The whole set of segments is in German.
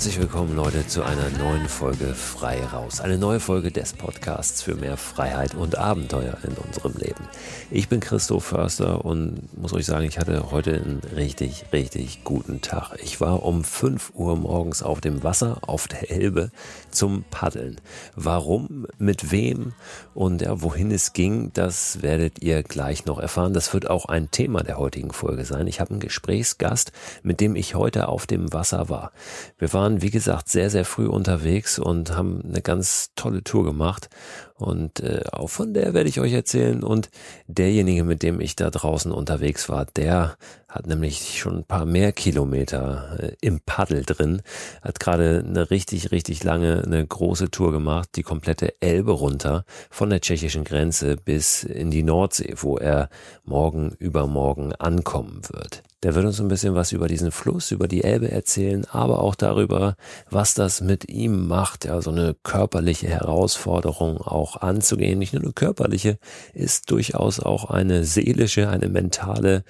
Herzlich willkommen, Leute, zu einer neuen Folge Frei Raus. Eine neue Folge des Podcasts für mehr Freiheit und Abenteuer in unserem Leben. Ich bin Christoph Förster und muss euch sagen, ich hatte heute einen richtig, richtig guten Tag. Ich war um 5 Uhr morgens auf dem Wasser auf der Elbe zum Paddeln. Warum, mit wem und ja, wohin es ging, das werdet ihr gleich noch erfahren. Das wird auch ein Thema der heutigen Folge sein. Ich habe einen Gesprächsgast, mit dem ich heute auf dem Wasser war. Wir waren waren, wie gesagt, sehr, sehr früh unterwegs und haben eine ganz tolle Tour gemacht. Und äh, auch von der werde ich euch erzählen. Und derjenige, mit dem ich da draußen unterwegs war, der hat nämlich schon ein paar mehr Kilometer äh, im Paddel drin, hat gerade eine richtig, richtig lange, eine große Tour gemacht, die komplette Elbe runter, von der tschechischen Grenze bis in die Nordsee, wo er morgen übermorgen ankommen wird. Der wird uns ein bisschen was über diesen Fluss, über die Elbe erzählen, aber auch darüber, was das mit ihm macht. Ja, so eine körperliche Herausforderung auch anzugehen. Nicht nur eine körperliche, ist durchaus auch eine seelische, eine mentale,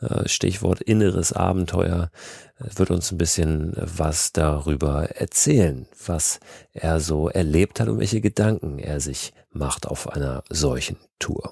äh, Stichwort inneres Abenteuer, äh, wird uns ein bisschen was darüber erzählen, was er so erlebt hat und welche Gedanken er sich macht auf einer solchen Tour.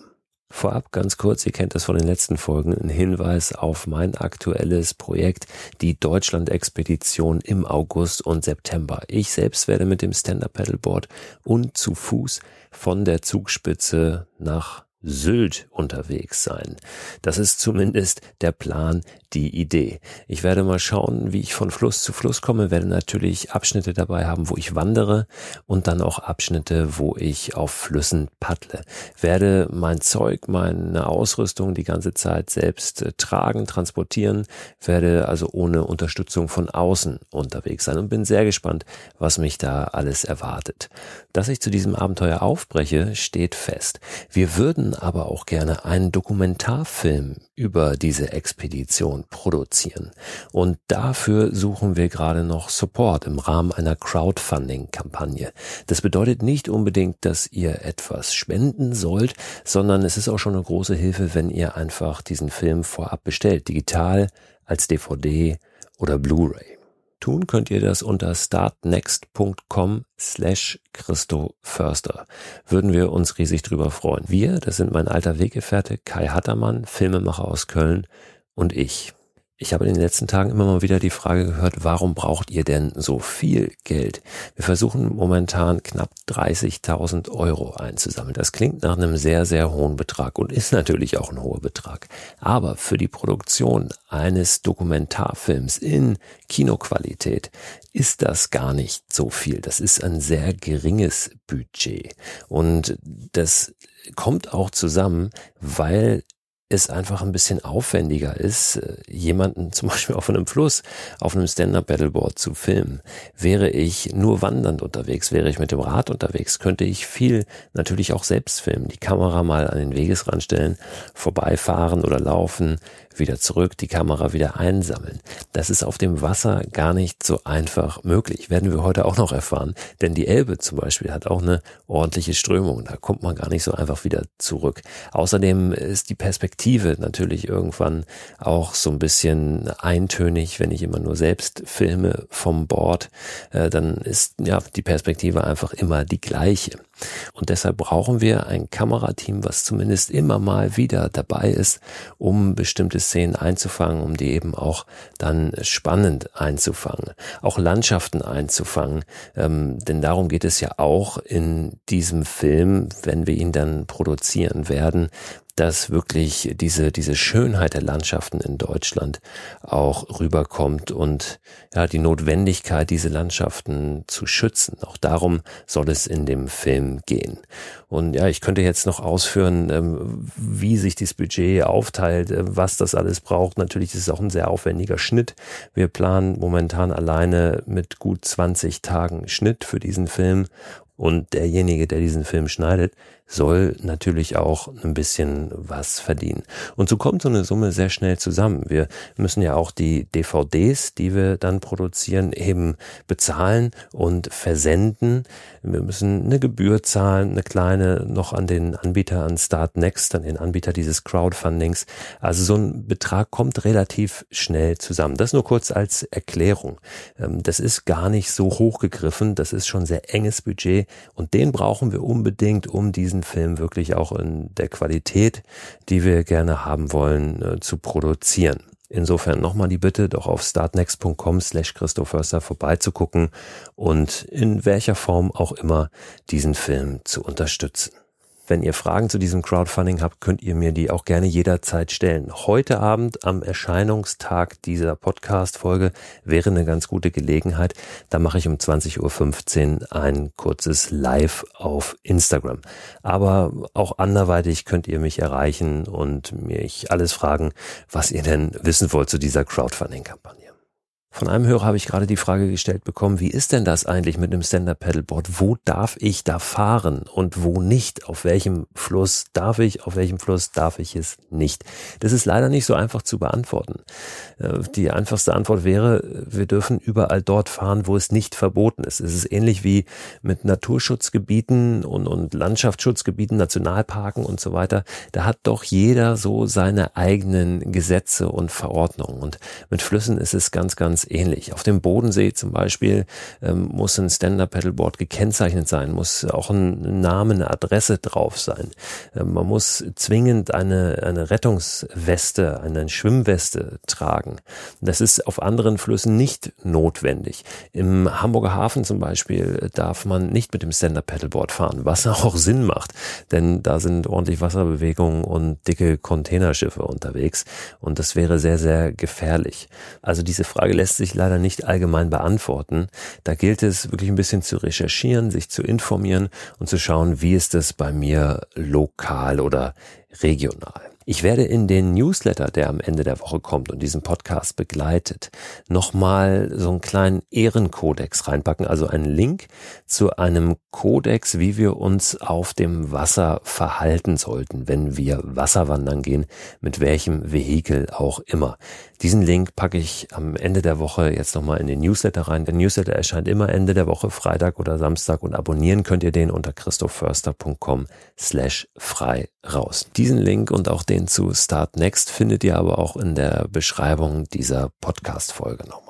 Vorab ganz kurz, ihr kennt das von den letzten Folgen, ein Hinweis auf mein aktuelles Projekt, die Deutschland-Expedition im August und September. Ich selbst werde mit dem Stand-Up-Paddleboard und zu Fuß von der Zugspitze nach Sylt unterwegs sein. Das ist zumindest der Plan, die Idee. Ich werde mal schauen, wie ich von Fluss zu Fluss komme, werde natürlich Abschnitte dabei haben, wo ich wandere und dann auch Abschnitte, wo ich auf Flüssen paddle. Werde mein Zeug, meine Ausrüstung die ganze Zeit selbst äh, tragen, transportieren, werde also ohne Unterstützung von außen unterwegs sein und bin sehr gespannt, was mich da alles erwartet. Dass ich zu diesem Abenteuer aufbreche, steht fest. Wir würden aber auch gerne einen Dokumentarfilm über diese Expedition produzieren. Und dafür suchen wir gerade noch Support im Rahmen einer Crowdfunding-Kampagne. Das bedeutet nicht unbedingt, dass ihr etwas spenden sollt, sondern es ist auch schon eine große Hilfe, wenn ihr einfach diesen Film vorab bestellt, digital, als DVD oder Blu-ray. Tun könnt ihr das unter startnext.com slash Christo Förster. Würden wir uns riesig drüber freuen. Wir, das sind mein alter Weggefährte Kai Hattermann, Filmemacher aus Köln und ich. Ich habe in den letzten Tagen immer mal wieder die Frage gehört, warum braucht ihr denn so viel Geld? Wir versuchen momentan knapp 30.000 Euro einzusammeln. Das klingt nach einem sehr, sehr hohen Betrag und ist natürlich auch ein hoher Betrag. Aber für die Produktion eines Dokumentarfilms in Kinoqualität ist das gar nicht so viel. Das ist ein sehr geringes Budget. Und das kommt auch zusammen, weil es einfach ein bisschen aufwendiger ist, äh, jemanden zum Beispiel auf einem Fluss, auf einem Stand-Up-Battleboard zu filmen. Wäre ich nur wandernd unterwegs, wäre ich mit dem Rad unterwegs, könnte ich viel natürlich auch selbst filmen, die Kamera mal an den Wegesrand stellen, vorbeifahren oder laufen, wieder zurück, die Kamera wieder einsammeln. Das ist auf dem Wasser gar nicht so einfach möglich. Werden wir heute auch noch erfahren. Denn die Elbe zum Beispiel hat auch eine ordentliche Strömung. Da kommt man gar nicht so einfach wieder zurück. Außerdem ist die Perspektive natürlich irgendwann auch so ein bisschen eintönig, wenn ich immer nur selbst filme vom Bord, äh, dann ist ja die Perspektive einfach immer die gleiche. Und deshalb brauchen wir ein Kamerateam, was zumindest immer mal wieder dabei ist, um bestimmte Szenen einzufangen, um die eben auch dann spannend einzufangen, auch Landschaften einzufangen. Ähm, denn darum geht es ja auch in diesem Film, wenn wir ihn dann produzieren werden, dass wirklich diese, diese Schönheit der Landschaften in Deutschland auch rüberkommt und ja, die Notwendigkeit, diese Landschaften zu schützen. Auch darum soll es in dem Film gehen. Und ja, ich könnte jetzt noch ausführen, ähm, wie sich dieses Budget aufteilt, äh, was das alles braucht. Natürlich ist es auch ein sehr aufwendiger Schnitt. Wir planen momentan alleine mit gut 20 Tagen Schnitt für diesen Film und derjenige, der diesen Film schneidet, soll natürlich auch ein bisschen was verdienen. Und so kommt so eine Summe sehr schnell zusammen. Wir müssen ja auch die DVDs, die wir dann produzieren, eben bezahlen und versenden. Wir müssen eine Gebühr zahlen, eine kleine noch an den Anbieter, an Start Next, an den Anbieter dieses Crowdfundings. Also so ein Betrag kommt relativ schnell zusammen. Das nur kurz als Erklärung. Ähm, das ist gar nicht so hochgegriffen. Das ist schon sehr enges Budget und den brauchen wir unbedingt, um diesen Film wirklich auch in der Qualität, die wir gerne haben wollen, äh, zu produzieren. Insofern nochmal die Bitte, doch auf startnext.com slash Christopherster vorbeizugucken und in welcher Form auch immer diesen Film zu unterstützen. Wenn ihr Fragen zu diesem Crowdfunding habt, könnt ihr mir die auch gerne jederzeit stellen. Heute Abend am Erscheinungstag dieser Podcast-Folge wäre eine ganz gute Gelegenheit. Da mache ich um 20.15 Uhr ein kurzes Live auf Instagram. Aber auch anderweitig könnt ihr mich erreichen und mich alles fragen, was ihr denn wissen wollt zu dieser Crowdfunding-Kampagne. Von einem Hörer habe ich gerade die Frage gestellt bekommen, wie ist denn das eigentlich mit einem Stand-Up-Paddleboard? Wo darf ich da fahren und wo nicht? Auf welchem Fluss darf ich, auf welchem Fluss darf ich es nicht? Das ist leider nicht so einfach zu beantworten. Äh, die einfachste Antwort wäre, wir dürfen überall dort fahren, wo es nicht verboten ist. Es ist ähnlich wie mit Naturschutzgebieten und, und Landschaftsschutzgebieten, Nationalparken und so weiter. Da hat doch jeder so seine eigenen Gesetze und Verordnungen. Und mit Flüssen ist es ganz, ganz ähnlich. Auf dem Bodensee zum Beispiel ähm, muss ein Stand-Up-Paddleboard gekennzeichnet sein, muss auch ein Name, eine Adresse drauf sein. Ähm, man muss zwingend eine, eine Rettungsweste, eine Schwimmweste tragen. Das ist auf anderen Flüssen nicht notwendig. Im Hamburger Hafen zum Beispiel darf man nicht mit dem Stand-Up-Paddleboard fahren, was auch Sinn macht, denn da sind ordentlich Wasserbewegungen und dicke Containerschiffe unterwegs und das wäre sehr, sehr gefährlich. Also diese Frage lässt lässt sich leider nicht allgemein beantworten. Da gilt es wirklich ein bisschen zu recherchieren, sich zu informieren und zu schauen, wie ist es bei mir lokal oder regional. Ich werde in den Newsletter, der am Ende der Woche kommt und diesen Podcast begleitet, nochmal so einen kleinen Ehrenkodex reinpacken, also einen Link zu einem Kodex, wie wir uns auf dem Wasser verhalten sollten, wenn wir Wasserwandern gehen, mit welchem Vehikel auch immer. Diesen Link packe ich am Ende der Woche jetzt nochmal in den Newsletter rein. Der Newsletter erscheint immer Ende der Woche, Freitag oder Samstag und abonnieren könnt ihr den unter christophförster.com slash frei raus. Diesen Link und auch den zu Start Next findet ihr aber auch in der Beschreibung dieser Podcast-Folge nochmal.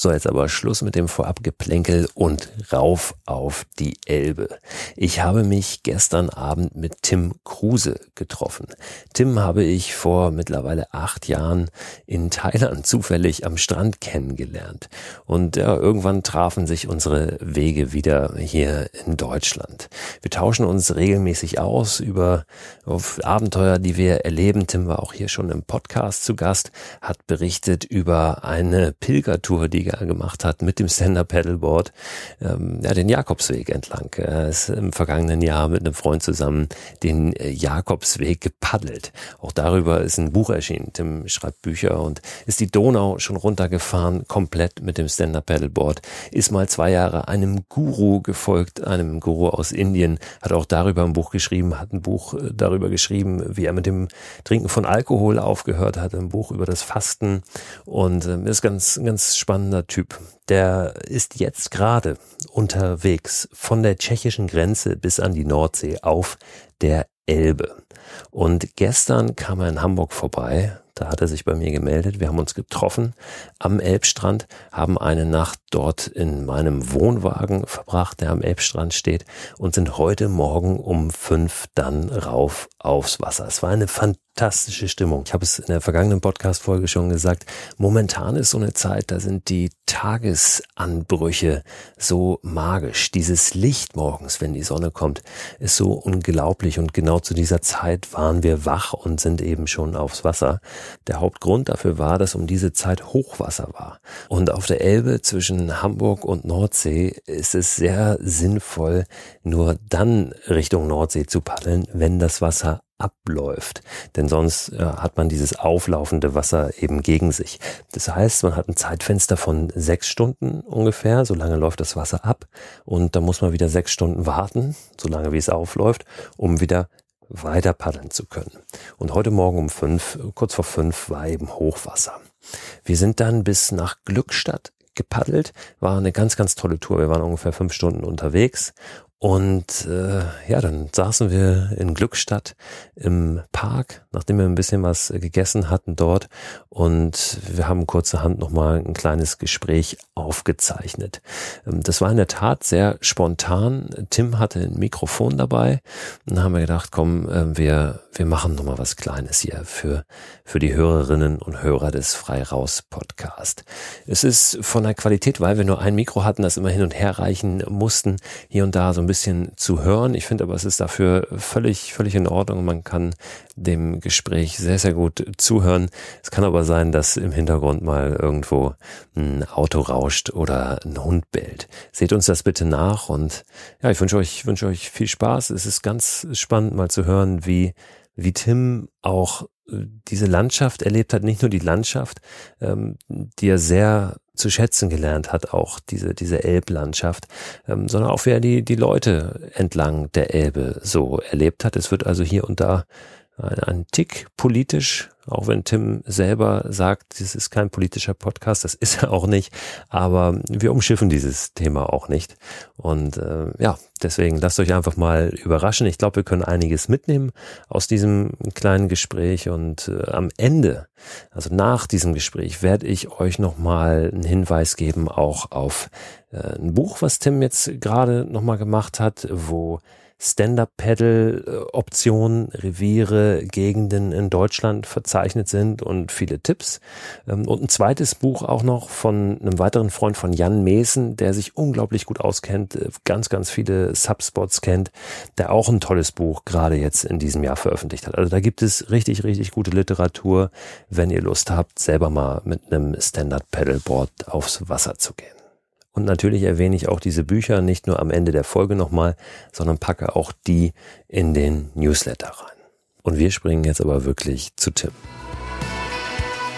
So, jetzt aber Schluss mit dem Vorabgeplänkel und rauf auf die Elbe. Ich habe mich gestern Abend mit Tim Kruse getroffen. Tim habe ich vor mittlerweile acht Jahren in Thailand zufällig am Strand kennengelernt. Und ja, irgendwann trafen sich unsere Wege wieder hier in Deutschland. Wir tauschen uns regelmäßig aus über Abenteuer, die wir erleben. Tim war auch hier schon im Podcast zu Gast, hat berichtet über eine Pilgertour, die er gemacht hat mit dem Stand-Up-Paddleboard, ähm, ja, den Jakobsweg entlang. Er ist im vergangenen Jahr mit einem Freund zusammen den äh, Jakobsweg gepaddelt. Auch darüber ist ein Buch erschienen. Tim schreibt Bücher und ist die Donau schon runtergefahren, komplett mit dem Stand-Up-Paddleboard. Ist mal zwei Jahre einem Guru gefolgt, einem Guru aus Indien, hat auch darüber ein Buch geschrieben, hat ein Buch äh, darüber geschrieben, wie er mit dem Trinken von Alkohol aufgehört hat, ein Buch über das Fasten und äh, ist ganz, ganz spannender spannender Typ. Der ist jetzt gerade unterwegs von der tschechischen Grenze bis an die Nordsee auf der Elbe. Und gestern kam er in Hamburg vorbei. Da hat er sich bei mir gemeldet. Wir haben uns getroffen am Elbstrand, haben eine Nacht dort in meinem Wohnwagen verbracht, der am Elbstrand steht, und sind heute Morgen um fünf dann rauf aufs Wasser. Es war eine fantastische Stimmung. Ich habe es in der vergangenen Podcast-Folge schon gesagt. Momentan ist so eine Zeit, da sind die Tagesanbrüche so magisch. Dieses Licht morgens, wenn die Sonne kommt, ist so unglaublich. Und genau zu dieser Zeit waren wir wach und sind eben schon aufs Wasser. Der Hauptgrund dafür war, dass um diese Zeit Hochwasser war. Und auf der Elbe zwischen Hamburg und Nordsee ist es sehr sinnvoll, nur dann Richtung Nordsee zu paddeln, wenn das Wasser abläuft. Denn sonst äh, hat man dieses auflaufende Wasser eben gegen sich. Das heißt, man hat ein Zeitfenster von sechs Stunden ungefähr, so lange läuft das Wasser ab. Und da muss man wieder sechs Stunden warten, so lange wie es aufläuft, um wieder weiter paddeln zu können. Und heute Morgen um fünf, kurz vor fünf, war eben Hochwasser. Wir sind dann bis nach Glückstadt gepaddelt. War eine ganz, ganz tolle Tour. Wir waren ungefähr fünf Stunden unterwegs und äh, ja, dann saßen wir in Glückstadt im Park, nachdem wir ein bisschen was gegessen hatten dort. Und wir haben kurzerhand nochmal ein kleines Gespräch aufgezeichnet. Ähm, das war in der Tat sehr spontan. Tim hatte ein Mikrofon dabei. Und dann haben wir gedacht, komm, äh, wir, wir machen nochmal was Kleines hier für, für die Hörerinnen und Hörer des Frei Raus Podcast. Es ist von der Qualität, weil wir nur ein Mikro hatten, das immer hin und her reichen mussten, hier und da so ein bisschen zu hören. Ich finde aber, es ist dafür völlig, völlig in Ordnung. Man kann dem Gespräch sehr, sehr gut zuhören. Es kann aber sein, dass im Hintergrund mal irgendwo ein Auto rauscht oder ein Hund bellt. Seht uns das bitte nach und ja, ich wünsche euch, wünsche euch viel Spaß. Es ist ganz spannend mal zu hören, wie, wie Tim auch äh, diese Landschaft erlebt hat, nicht nur die Landschaft, ähm, die er sehr zu schätzen gelernt hat, auch diese, diese Elblandschaft, ähm, sondern auch wer die, die Leute entlang der Elbe so erlebt hat. Es wird also hier und da ein, ein Tick politisch, auch wenn Tim selber sagt, das ist kein politischer Podcast, das ist er auch nicht, aber wir umschiffen dieses Thema auch nicht. Und äh, ja, deswegen lasst euch einfach mal überraschen. Ich glaube, wir können einiges mitnehmen aus diesem kleinen Gespräch und äh, am Ende, also nach diesem Gespräch, werde ich euch nochmal einen Hinweis geben, auch auf äh, ein Buch, was Tim jetzt gerade nochmal gemacht hat, wo Stand-Up-Pedal-Optionen, Reviere, Gegenden in Deutschland verzeichnet sind und viele Tipps. Ähm, und ein zweites Buch auch noch von einem weiteren Freund von Jan Mesen, der sich unglaublich gut auskennt, äh, ganz, ganz viele Subspots kennt, der auch ein tolles Buch gerade jetzt in diesem Jahr veröffentlicht hat. Also da gibt es richtig, richtig gute Literatur, wenn ihr Lust habt, selber mal mit einem Standard-Pedalboard aufs Wasser zu gehen. Und natürlich erwähne ich auch diese Bücher nicht nur am Ende der Folge nochmal, sondern packe auch die in den Newsletter rein. Und wir springen jetzt aber wirklich zu Tim.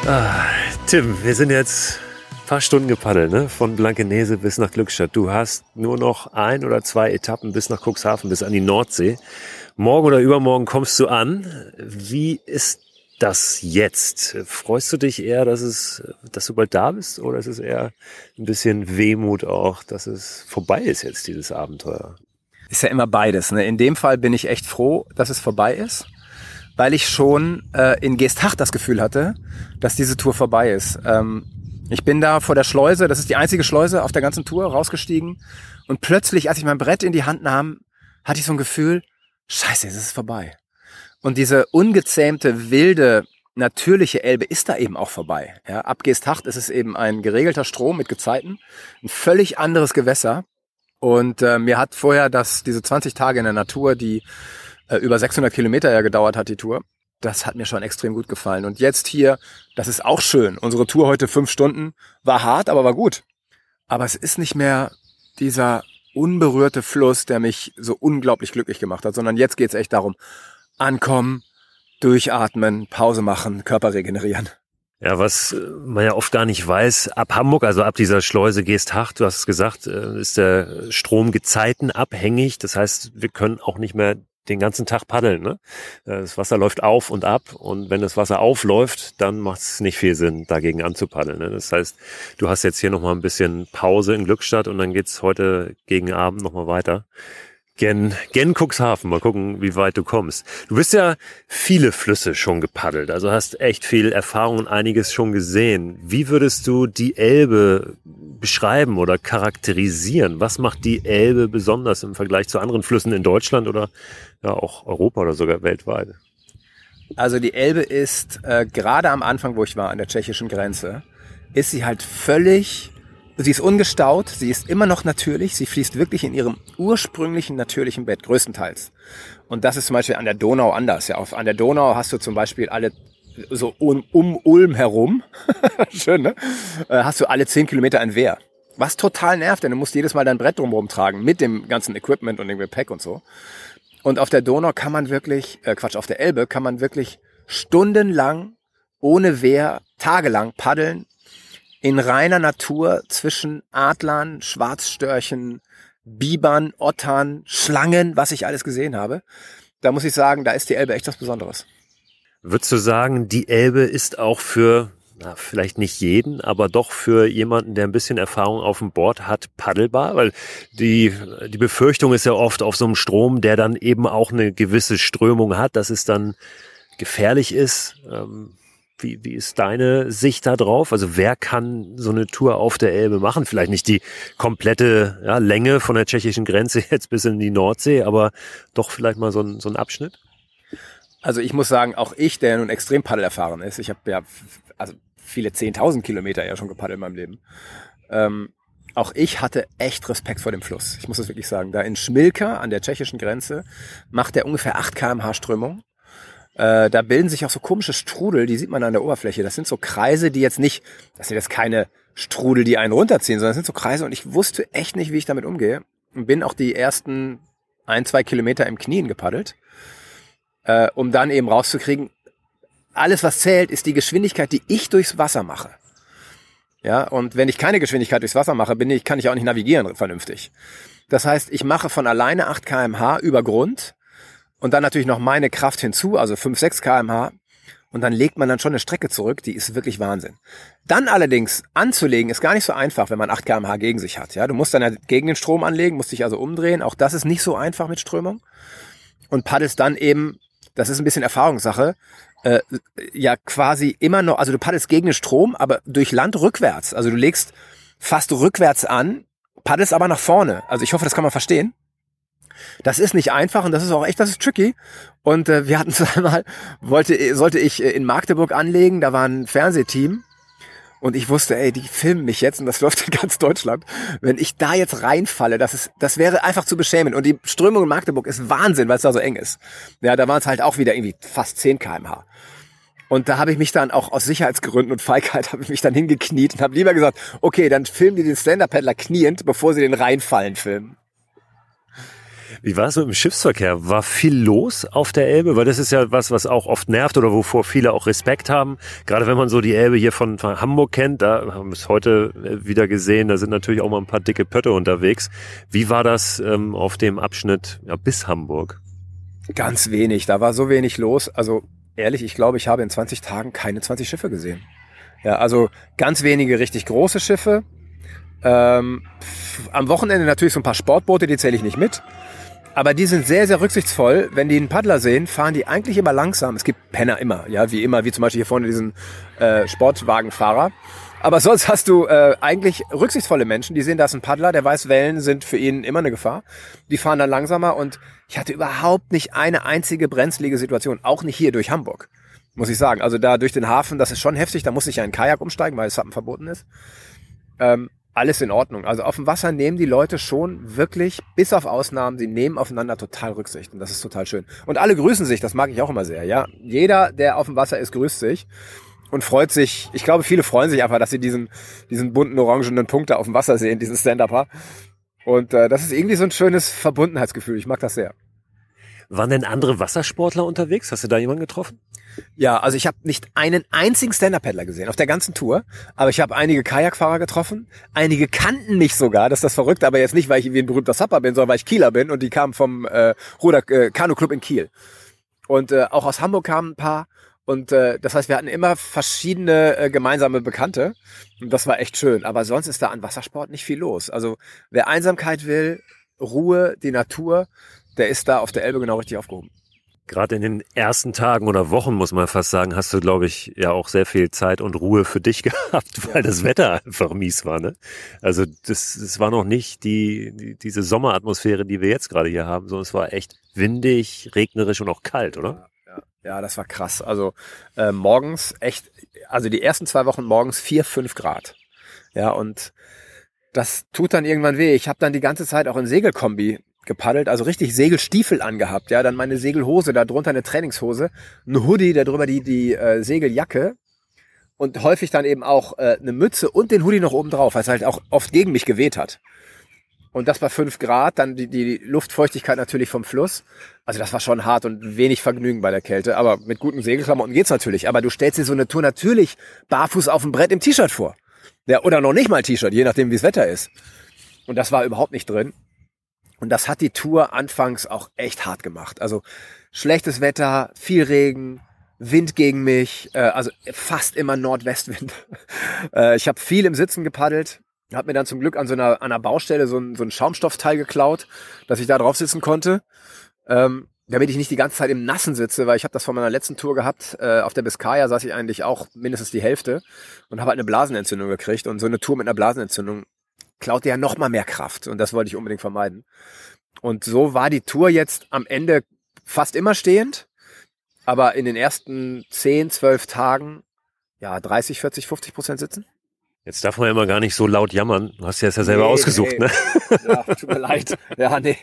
Ah, Tim, wir sind jetzt ein paar Stunden gepaddelt, ne? Von Blankenese bis nach Glückstadt. Du hast nur noch ein oder zwei Etappen bis nach Cuxhaven, bis an die Nordsee. Morgen oder übermorgen kommst du an. Wie ist das jetzt? Freust du dich eher, dass es, dass du bald da bist, oder ist es eher ein bisschen Wehmut auch, dass es vorbei ist jetzt, dieses Abenteuer? Ist ja immer beides. Ne? In dem Fall bin ich echt froh, dass es vorbei ist, weil ich schon äh, in Geesthacht das Gefühl hatte, dass diese Tour vorbei ist. Ähm, ich bin da vor der Schleuse, das ist die einzige Schleuse auf der ganzen Tour, rausgestiegen und plötzlich, als ich mein Brett in die Hand nahm, hatte ich so ein Gefühl, scheiße, es ist vorbei. Und diese ungezähmte, wilde, natürliche Elbe ist da eben auch vorbei. Ja, ab Geesthacht ist es eben ein geregelter Strom mit Gezeiten, ein völlig anderes Gewässer. Und äh, mir hat vorher das, diese 20 Tage in der Natur, die äh, über 600 Kilometer ja gedauert hat, die Tour, das hat mir schon extrem gut gefallen. Und jetzt hier, das ist auch schön. Unsere Tour heute fünf Stunden war hart, aber war gut. Aber es ist nicht mehr dieser unberührte Fluss, der mich so unglaublich glücklich gemacht hat, sondern jetzt geht's echt darum, ankommen, durchatmen, Pause machen, Körper regenerieren. Ja, was äh, man ja oft gar nicht weiß, ab Hamburg, also ab dieser Schleuse Geesthacht, du hast es gesagt, äh, ist der Strom gezeitenabhängig. Das heißt, wir können auch nicht mehr den ganzen Tag paddeln. Ne? Äh, das Wasser läuft auf und ab und wenn das Wasser aufläuft, dann macht es nicht viel Sinn, dagegen anzupaddeln. Ne? Das heißt, du hast jetzt hier nochmal ein bisschen Pause in Glückstadt und dann geht's heute gegen Abend nochmal weiter. Gen, Gen Cuxhaven. Mal gucken, wie weit du kommst. Du bist ja viele Flüsse schon gepaddelt, also hast echt viel Erfahrung und einiges schon gesehen. Wie würdest du die Elbe beschreiben oder charakterisieren? Was macht die Elbe besonders im Vergleich zu anderen Flüssen in Deutschland oder ja auch Europa oder sogar weltweit? Also die Elbe ist äh, gerade am Anfang, wo ich war, an der tschechischen Grenze, ist sie halt völlig Sie ist ungestaut, sie ist immer noch natürlich, sie fließt wirklich in ihrem ursprünglichen natürlichen Bett, größtenteils. Und das ist zum Beispiel an der Donau anders. Ja, auf, an der Donau hast du zum Beispiel alle so um, um Ulm herum, schön, ne? Äh, hast du alle zehn Kilometer ein Wehr. Was total nervt, denn du musst jedes Mal dein Brett drumherum tragen mit dem ganzen Equipment und dem Gepäck und so. Und auf der Donau kann man wirklich, äh, Quatsch, auf der Elbe kann man wirklich stundenlang ohne Wehr, tagelang paddeln in reiner Natur zwischen Adlern, Schwarzstörchen, Bibern, Ottern, Schlangen, was ich alles gesehen habe. Da muss ich sagen, da ist die Elbe echt was Besonderes. Würdest du sagen, die Elbe ist auch für, na, vielleicht nicht jeden, aber doch für jemanden, der ein bisschen Erfahrung auf dem Board hat, paddelbar? Weil die, die Befürchtung ist ja oft auf so einem Strom, der dann eben auch eine gewisse Strömung hat, dass es dann gefährlich ist. Ähm, wie, wie ist deine Sicht da drauf? Also wer kann so eine Tour auf der Elbe machen? Vielleicht nicht die komplette ja, Länge von der tschechischen Grenze jetzt bis in die Nordsee, aber doch vielleicht mal so ein, so ein Abschnitt? Also ich muss sagen, auch ich, der nun extrem paddelerfahren ist, ich habe ja also viele 10.000 Kilometer ja schon gepaddelt in meinem Leben. Ähm, auch ich hatte echt Respekt vor dem Fluss. Ich muss das wirklich sagen. Da in Schmilka an der tschechischen Grenze macht er ungefähr 8 kmh Strömung. Äh, da bilden sich auch so komische Strudel, die sieht man an der Oberfläche. Das sind so Kreise, die jetzt nicht, das sind jetzt keine Strudel, die einen runterziehen, sondern das sind so Kreise und ich wusste echt nicht, wie ich damit umgehe. Und bin auch die ersten ein, zwei Kilometer im Knien gepaddelt, äh, um dann eben rauszukriegen, alles was zählt, ist die Geschwindigkeit, die ich durchs Wasser mache. Ja, und wenn ich keine Geschwindigkeit durchs Wasser mache, bin ich, kann ich auch nicht navigieren vernünftig. Das heißt, ich mache von alleine 8 kmh über Grund und dann natürlich noch meine Kraft hinzu, also 5, 6 kmh. Und dann legt man dann schon eine Strecke zurück, die ist wirklich Wahnsinn. Dann allerdings anzulegen ist gar nicht so einfach, wenn man 8 kmh gegen sich hat. Ja, du musst dann ja gegen den Strom anlegen, musst dich also umdrehen. Auch das ist nicht so einfach mit Strömung. Und paddelst dann eben, das ist ein bisschen Erfahrungssache, äh, ja quasi immer noch, also du paddelst gegen den Strom, aber durch Land rückwärts. Also du legst fast rückwärts an, paddelst aber nach vorne. Also ich hoffe, das kann man verstehen. Das ist nicht einfach und das ist auch echt, das ist tricky. Und äh, wir hatten zweimal, wollte, sollte ich äh, in Magdeburg anlegen, da war ein Fernsehteam und ich wusste, ey, die filmen mich jetzt und das läuft in ganz Deutschland. Wenn ich da jetzt reinfalle, das ist, das wäre einfach zu beschämen. Und die Strömung in Magdeburg ist Wahnsinn, weil es da so eng ist. Ja, da waren es halt auch wieder irgendwie fast 10 kmh. Und da habe ich mich dann auch aus Sicherheitsgründen und Feigheit habe ich mich dann hingekniet und habe lieber gesagt, okay, dann filmen die den Stand-Up-Paddler kniend, bevor sie den reinfallen filmen. Wie war es so im Schiffsverkehr? War viel los auf der Elbe? Weil das ist ja was, was auch oft nervt oder wovor viele auch Respekt haben. Gerade wenn man so die Elbe hier von, von Hamburg kennt, da haben wir es heute äh, wieder gesehen, da sind natürlich auch mal ein paar dicke Pötte unterwegs. Wie war das ähm, auf dem Abschnitt ja, bis Hamburg? Ganz wenig, da war so wenig los. Also ehrlich, ich glaube, ich habe in 20 Tagen keine 20 Schiffe gesehen. Ja, also ganz wenige richtig große Schiffe. Ähm, am Wochenende natürlich so ein paar Sportboote, die zähle ich nicht mit. Aber die sind sehr, sehr rücksichtsvoll. Wenn die einen Paddler sehen, fahren die eigentlich immer langsam. Es gibt Penner immer, ja, wie immer, wie zum Beispiel hier vorne diesen äh, Sportwagenfahrer. Aber sonst hast du äh, eigentlich rücksichtsvolle Menschen, die sehen, da ist ein Paddler, der weiß, Wellen sind für ihn immer eine Gefahr. Die fahren dann langsamer und ich hatte überhaupt nicht eine einzige brenzlige Situation, auch nicht hier durch Hamburg, muss ich sagen. Also da durch den Hafen, das ist schon heftig, da muss ich ja in Kajak umsteigen, weil es verboten ist. Ähm, alles in Ordnung. Also auf dem Wasser nehmen die Leute schon wirklich, bis auf Ausnahmen, sie nehmen aufeinander total Rücksicht. Und das ist total schön. Und alle grüßen sich, das mag ich auch immer sehr, ja. Jeder, der auf dem Wasser ist, grüßt sich und freut sich. Ich glaube, viele freuen sich einfach, dass sie diesen, diesen bunten orangenen Punkt da auf dem Wasser sehen, diesen Stand-Upper. Und äh, das ist irgendwie so ein schönes Verbundenheitsgefühl. Ich mag das sehr. Waren denn andere Wassersportler unterwegs? Hast du da jemanden getroffen? Ja, also ich habe nicht einen einzigen Stand-Up-Paddler gesehen auf der ganzen Tour, aber ich habe einige Kajakfahrer getroffen. Einige kannten mich sogar, das ist das Verrückte, aber jetzt nicht, weil ich wie ein berühmter Sapper bin, sondern weil ich Kieler bin und die kamen vom äh, Ruder äh, Kanu Club in Kiel. Und äh, auch aus Hamburg kamen ein paar. Und äh, das heißt, wir hatten immer verschiedene äh, gemeinsame Bekannte. Und das war echt schön. Aber sonst ist da an Wassersport nicht viel los. Also wer Einsamkeit will, Ruhe, die Natur, der ist da auf der Elbe genau richtig aufgehoben. Gerade in den ersten Tagen oder Wochen, muss man fast sagen, hast du, glaube ich, ja auch sehr viel Zeit und Ruhe für dich gehabt, weil ja. das Wetter einfach mies war. Ne? Also das, das war noch nicht die, die diese Sommeratmosphäre, die wir jetzt gerade hier haben, sondern es war echt windig, regnerisch und auch kalt, oder? Ja, ja das war krass. Also äh, morgens echt, also die ersten zwei Wochen morgens vier, fünf Grad. Ja, und das tut dann irgendwann weh. Ich habe dann die ganze Zeit auch in Segelkombi gepaddelt, also richtig Segelstiefel angehabt, ja, dann meine Segelhose, da drunter eine Trainingshose, ein Hoodie, da drüber die, die äh, Segeljacke und häufig dann eben auch äh, eine Mütze und den Hoodie noch oben drauf, weil es halt auch oft gegen mich geweht hat. Und das bei fünf Grad, dann die, die Luftfeuchtigkeit natürlich vom Fluss. Also das war schon hart und wenig Vergnügen bei der Kälte. Aber mit guten Segelklamotten geht's natürlich. Aber du stellst dir so eine Tour natürlich barfuß auf dem Brett im T-Shirt vor. Ja, oder noch nicht mal T-Shirt, je nachdem, wie das Wetter ist. Und das war überhaupt nicht drin. Und das hat die Tour anfangs auch echt hart gemacht. Also schlechtes Wetter, viel Regen, Wind gegen mich, äh, also fast immer Nordwestwind. äh, ich habe viel im Sitzen gepaddelt, habe mir dann zum Glück an so einer, an einer Baustelle so ein, so ein Schaumstoffteil geklaut, dass ich da drauf sitzen konnte. Ähm, damit ich nicht die ganze Zeit im Nassen sitze, weil ich habe das von meiner letzten Tour gehabt. Äh, auf der Biscaya saß ich eigentlich auch mindestens die Hälfte und habe halt eine Blasenentzündung gekriegt. Und so eine Tour mit einer Blasenentzündung klaut dir ja noch mal mehr Kraft. Und das wollte ich unbedingt vermeiden. Und so war die Tour jetzt am Ende fast immer stehend. Aber in den ersten 10, 12 Tagen, ja, 30, 40, 50 Prozent sitzen. Jetzt darf man ja immer gar nicht so laut jammern. Du hast ja es ja selber nee, ausgesucht, nee. ne? Ja, tut mir leid. Ja, nee.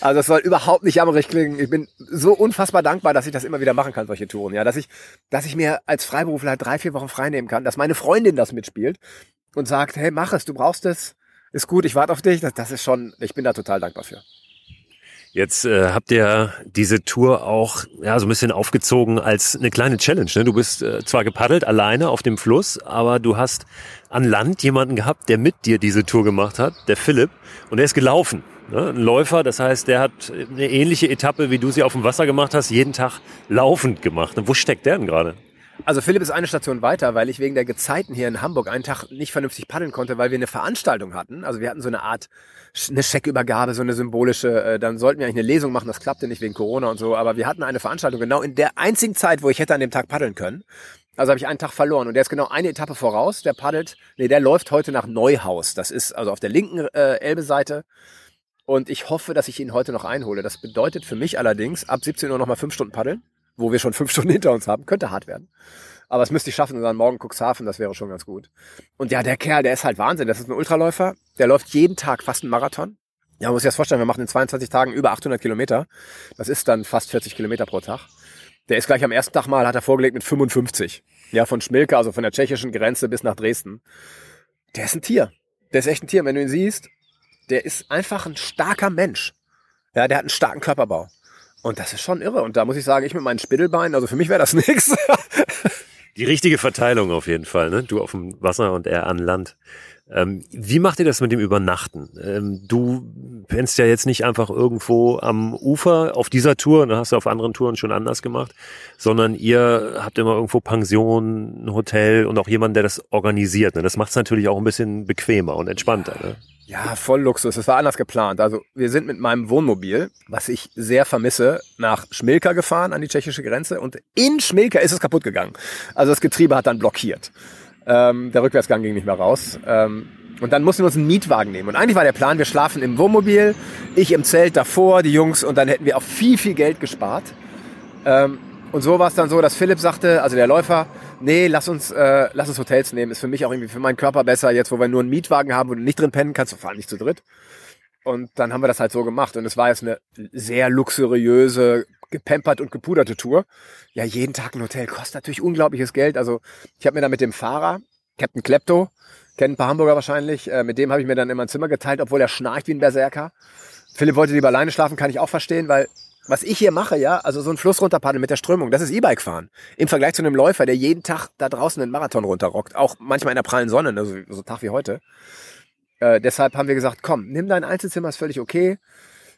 Also es soll überhaupt nicht jammerig klingen. Ich bin so unfassbar dankbar, dass ich das immer wieder machen kann, solche Touren. Ja, dass ich, dass ich mir als Freiberufler halt drei, vier Wochen frei nehmen kann, dass meine Freundin das mitspielt und sagt, hey, mach es, du brauchst es, ist gut, ich warte auf dich. Das, das ist schon, ich bin da total dankbar für. Jetzt äh, habt ihr diese Tour auch ja so ein bisschen aufgezogen als eine kleine Challenge. Ne? Du bist äh, zwar gepaddelt alleine auf dem Fluss, aber du hast an Land jemanden gehabt, der mit dir diese Tour gemacht hat, der Philipp, und der ist gelaufen. Ne? Ein Läufer, das heißt, der hat eine ähnliche Etappe, wie du sie auf dem Wasser gemacht hast, jeden Tag laufend gemacht. Wo steckt der denn gerade? Also Philipp ist eine Station weiter, weil ich wegen der Gezeiten hier in Hamburg einen Tag nicht vernünftig paddeln konnte, weil wir eine Veranstaltung hatten. Also wir hatten so eine Art, eine Scheckübergabe, so eine symbolische, äh, dann sollten wir eigentlich eine Lesung machen, das klappte nicht wegen Corona und so, aber wir hatten eine Veranstaltung genau in der einzigen Zeit, wo ich hätte an dem Tag paddeln können. Also habe ich einen Tag verloren und der ist genau eine Etappe voraus. Der paddelt, nee, der läuft heute nach Neuhaus. Das ist also auf der linken äh, Elbe-Seite. Und ich hoffe, dass ich ihn heute noch einhole. Das bedeutet für mich allerdings ab 17 Uhr nochmal fünf Stunden paddeln wo wir schon fünf Stunden hinter uns haben. Könnte hart werden. Aber es müsste ich schaffen und dann morgen Cuxhaven, das wäre schon ganz gut. Und ja, der Kerl, der ist halt Wahnsinn. Das ist ein Ultraläufer. Der läuft jeden Tag fast einen Marathon. Ja, man muss sich das vorstellen, wir machen in 22 Tagen über 800 Kilometer. Das ist dann fast 40 Kilometer pro Tag. Der ist gleich am ersten Tag mal, hat er vorgelegt mit 55. Ja, von Schmilke, also von der tschechischen Grenze bis nach Dresden. Der ist ein Tier. Der ist echt ein Tier. Wenn du ihn siehst, der ist einfach ein starker Mensch. Ja, der hat einen starken Körperbau. Und das ist schon irre. Und da muss ich sagen, ich mit meinen Spittelbeinen, also für mich wäre das nichts. Die richtige Verteilung auf jeden Fall, ne? Du auf dem Wasser und er an Land. Ähm, wie macht ihr das mit dem Übernachten? Ähm, du pennst ja jetzt nicht einfach irgendwo am Ufer auf dieser Tour, da hast du auf anderen Touren schon anders gemacht, sondern ihr habt immer irgendwo Pension, ein Hotel und auch jemanden, der das organisiert. Ne? Das macht es natürlich auch ein bisschen bequemer und entspannter. Ne? Ja, voll Luxus. Es war anders geplant. Also wir sind mit meinem Wohnmobil, was ich sehr vermisse, nach Schmilka gefahren an die tschechische Grenze und in Schmilka ist es kaputt gegangen. Also das Getriebe hat dann blockiert. Ähm, der Rückwärtsgang ging nicht mehr raus. Ähm, und dann mussten wir uns einen Mietwagen nehmen. Und eigentlich war der Plan, wir schlafen im Wohnmobil, ich im Zelt davor, die Jungs, und dann hätten wir auch viel, viel Geld gespart. Ähm, und so war es dann so, dass Philipp sagte, also der Läufer, nee, lass uns, äh, lass uns Hotels nehmen. Ist für mich auch irgendwie für meinen Körper besser. Jetzt, wo wir nur einen Mietwagen haben, du nicht drin pennen kannst, du fahren nicht zu dritt. Und dann haben wir das halt so gemacht. Und es war jetzt eine sehr luxuriöse, gepempert und gepuderte Tour. Ja, jeden Tag ein Hotel kostet natürlich unglaubliches Geld. Also ich habe mir da mit dem Fahrer, Captain Klepto, kennen ein paar Hamburger wahrscheinlich, äh, mit dem habe ich mir dann immer ein Zimmer geteilt, obwohl er schnarcht wie ein Berserker. Philipp wollte lieber alleine schlafen, kann ich auch verstehen, weil was ich hier mache, ja, also so ein Fluss runterpaddeln mit der Strömung, das ist E-Bike fahren. Im Vergleich zu einem Läufer, der jeden Tag da draußen einen Marathon runterrockt, auch manchmal in der prallen Sonne, also so Tag wie heute. Äh, deshalb haben wir gesagt, komm, nimm dein Einzelzimmer, ist völlig okay.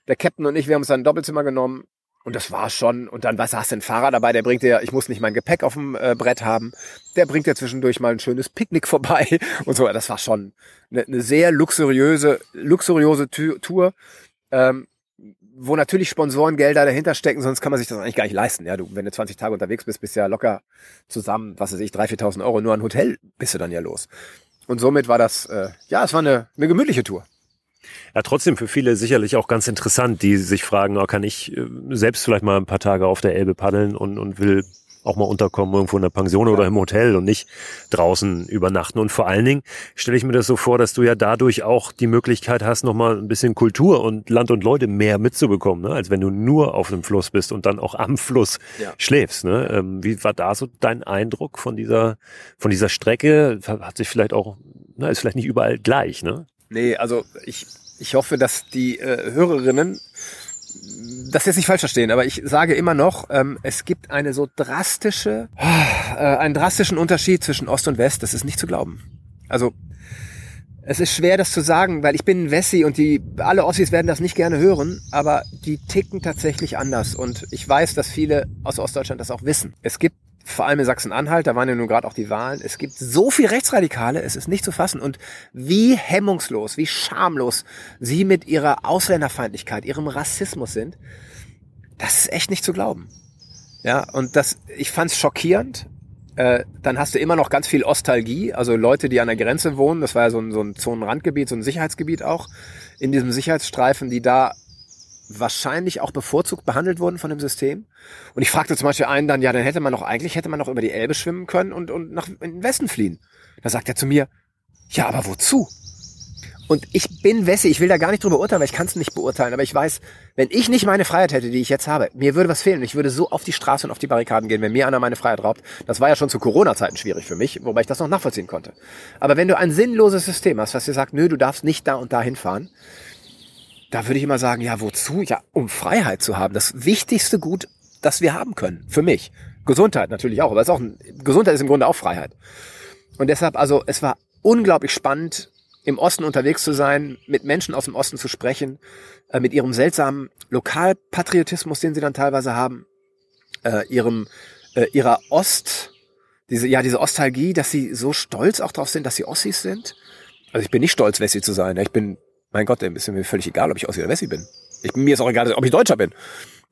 Der Captain und ich, wir haben uns dann ein Doppelzimmer genommen und das war schon. Und dann, was hast du, einen Fahrer dabei, der bringt dir, ich muss nicht mein Gepäck auf dem äh, Brett haben, der bringt dir zwischendurch mal ein schönes Picknick vorbei und so. Das war schon eine, eine sehr luxuriöse, luxuriöse Tour. Ähm, wo natürlich Sponsorengelder dahinter stecken, sonst kann man sich das eigentlich gar nicht leisten. Ja, du, wenn du 20 Tage unterwegs bist, bist du ja locker zusammen, was weiß ich, 3.000, 4.000 Euro nur an Hotel bist du dann ja los. Und somit war das, äh, ja, es war eine, eine gemütliche Tour. Ja, trotzdem für viele sicherlich auch ganz interessant, die sich fragen, oh, kann ich äh, selbst vielleicht mal ein paar Tage auf der Elbe paddeln und, und will auch mal unterkommen irgendwo in der Pension oder im Hotel und nicht draußen übernachten. Und vor allen Dingen stelle ich mir das so vor, dass du ja dadurch auch die Möglichkeit hast, nochmal ein bisschen Kultur und Land und Leute mehr mitzubekommen, ne? als wenn du nur auf dem Fluss bist und dann auch am Fluss ja. schläfst. Ne? Ähm, wie war da so dein Eindruck von dieser, von dieser Strecke? Hat sich vielleicht auch, na, ist vielleicht nicht überall gleich, ne? Nee, also ich, ich hoffe, dass die äh, Hörerinnen das jetzt nicht falsch verstehen, aber ich sage immer noch, ähm, es gibt eine so drastische, äh, einen drastischen Unterschied zwischen Ost und West. Das ist nicht zu glauben. Also es ist schwer, das zu sagen, weil ich bin ein Wessi und die alle Ossis werden das nicht gerne hören, aber die ticken tatsächlich anders und ich weiß, dass viele aus Ostdeutschland das auch wissen. Es gibt vor allem in Sachsen-Anhalt, da waren ja nun gerade auch die Wahlen, es gibt so viel Rechtsradikale, es ist nicht zu fassen. Und wie hemmungslos, wie schamlos sie mit ihrer Ausländerfeindlichkeit, ihrem Rassismus sind, das ist echt nicht zu glauben. Ja, und das, ich fand's schockierend. Äh, dann hast du immer noch ganz viel Ostalgie, also Leute, die an der Grenze wohnen, das war ja so ein, so ein Zonenrandgebiet, so ein Sicherheitsgebiet auch, in diesem Sicherheitsstreifen, die da wahrscheinlich auch bevorzugt behandelt wurden von dem System. Und ich fragte zum Beispiel einen dann, ja, dann hätte man doch eigentlich, hätte man doch über die Elbe schwimmen können und, und nach in den Westen fliehen. Da sagt er zu mir, ja, aber wozu? Und ich bin Wessi, ich will da gar nicht drüber urteilen, weil ich kann es nicht beurteilen, aber ich weiß, wenn ich nicht meine Freiheit hätte, die ich jetzt habe, mir würde was fehlen. Ich würde so auf die Straße und auf die Barrikaden gehen, wenn mir einer meine Freiheit raubt. Das war ja schon zu Corona-Zeiten schwierig für mich, wobei ich das noch nachvollziehen konnte. Aber wenn du ein sinnloses System hast, was dir sagt, nö, du darfst nicht da und da hinfahren, da würde ich immer sagen, ja, wozu? Ja, um Freiheit zu haben. Das wichtigste Gut, das wir haben können. Für mich. Gesundheit natürlich auch, aber es ist auch ein, Gesundheit ist im Grunde auch Freiheit. Und deshalb, also, es war unglaublich spannend, im Osten unterwegs zu sein, mit Menschen aus dem Osten zu sprechen, äh, mit ihrem seltsamen Lokalpatriotismus, den sie dann teilweise haben, äh, ihrem, äh, ihrer Ost, diese, ja, diese Ostalgie, dass sie so stolz auch drauf sind, dass sie Ossis sind. Also ich bin nicht stolz, Wessi zu sein. Ich bin mein Gott, ist mir völlig egal, ob ich Ossi oder Wessi bin. Ich, mir ist auch egal, ob ich Deutscher bin.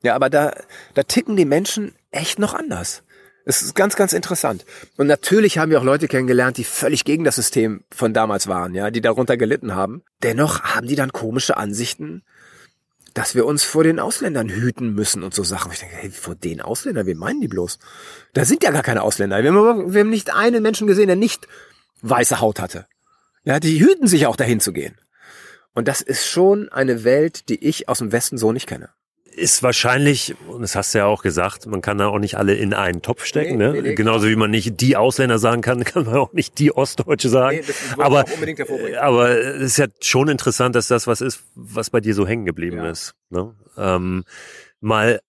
Ja, aber da, da ticken die Menschen echt noch anders. Es ist ganz, ganz interessant. Und natürlich haben wir auch Leute kennengelernt, die völlig gegen das System von damals waren, ja, die darunter gelitten haben. Dennoch haben die dann komische Ansichten, dass wir uns vor den Ausländern hüten müssen und so Sachen. Ich denke, hey, vor den Ausländern, wen meinen die bloß? Da sind ja gar keine Ausländer. Wir haben, wir haben nicht einen Menschen gesehen, der nicht weiße Haut hatte. Ja, die hüten sich auch dahin zu gehen. Und das ist schon eine Welt, die ich aus dem Westen so nicht kenne. Ist wahrscheinlich, und das hast du ja auch gesagt, man kann da auch nicht alle in einen Topf stecken. Nee, ne? Nee, Genauso wie man nicht die Ausländer sagen kann, kann man auch nicht die Ostdeutsche sagen. Nee, aber, aber es ist ja schon interessant, dass das was ist, was bei dir so hängen geblieben ja. ist. Ne? Ähm, mal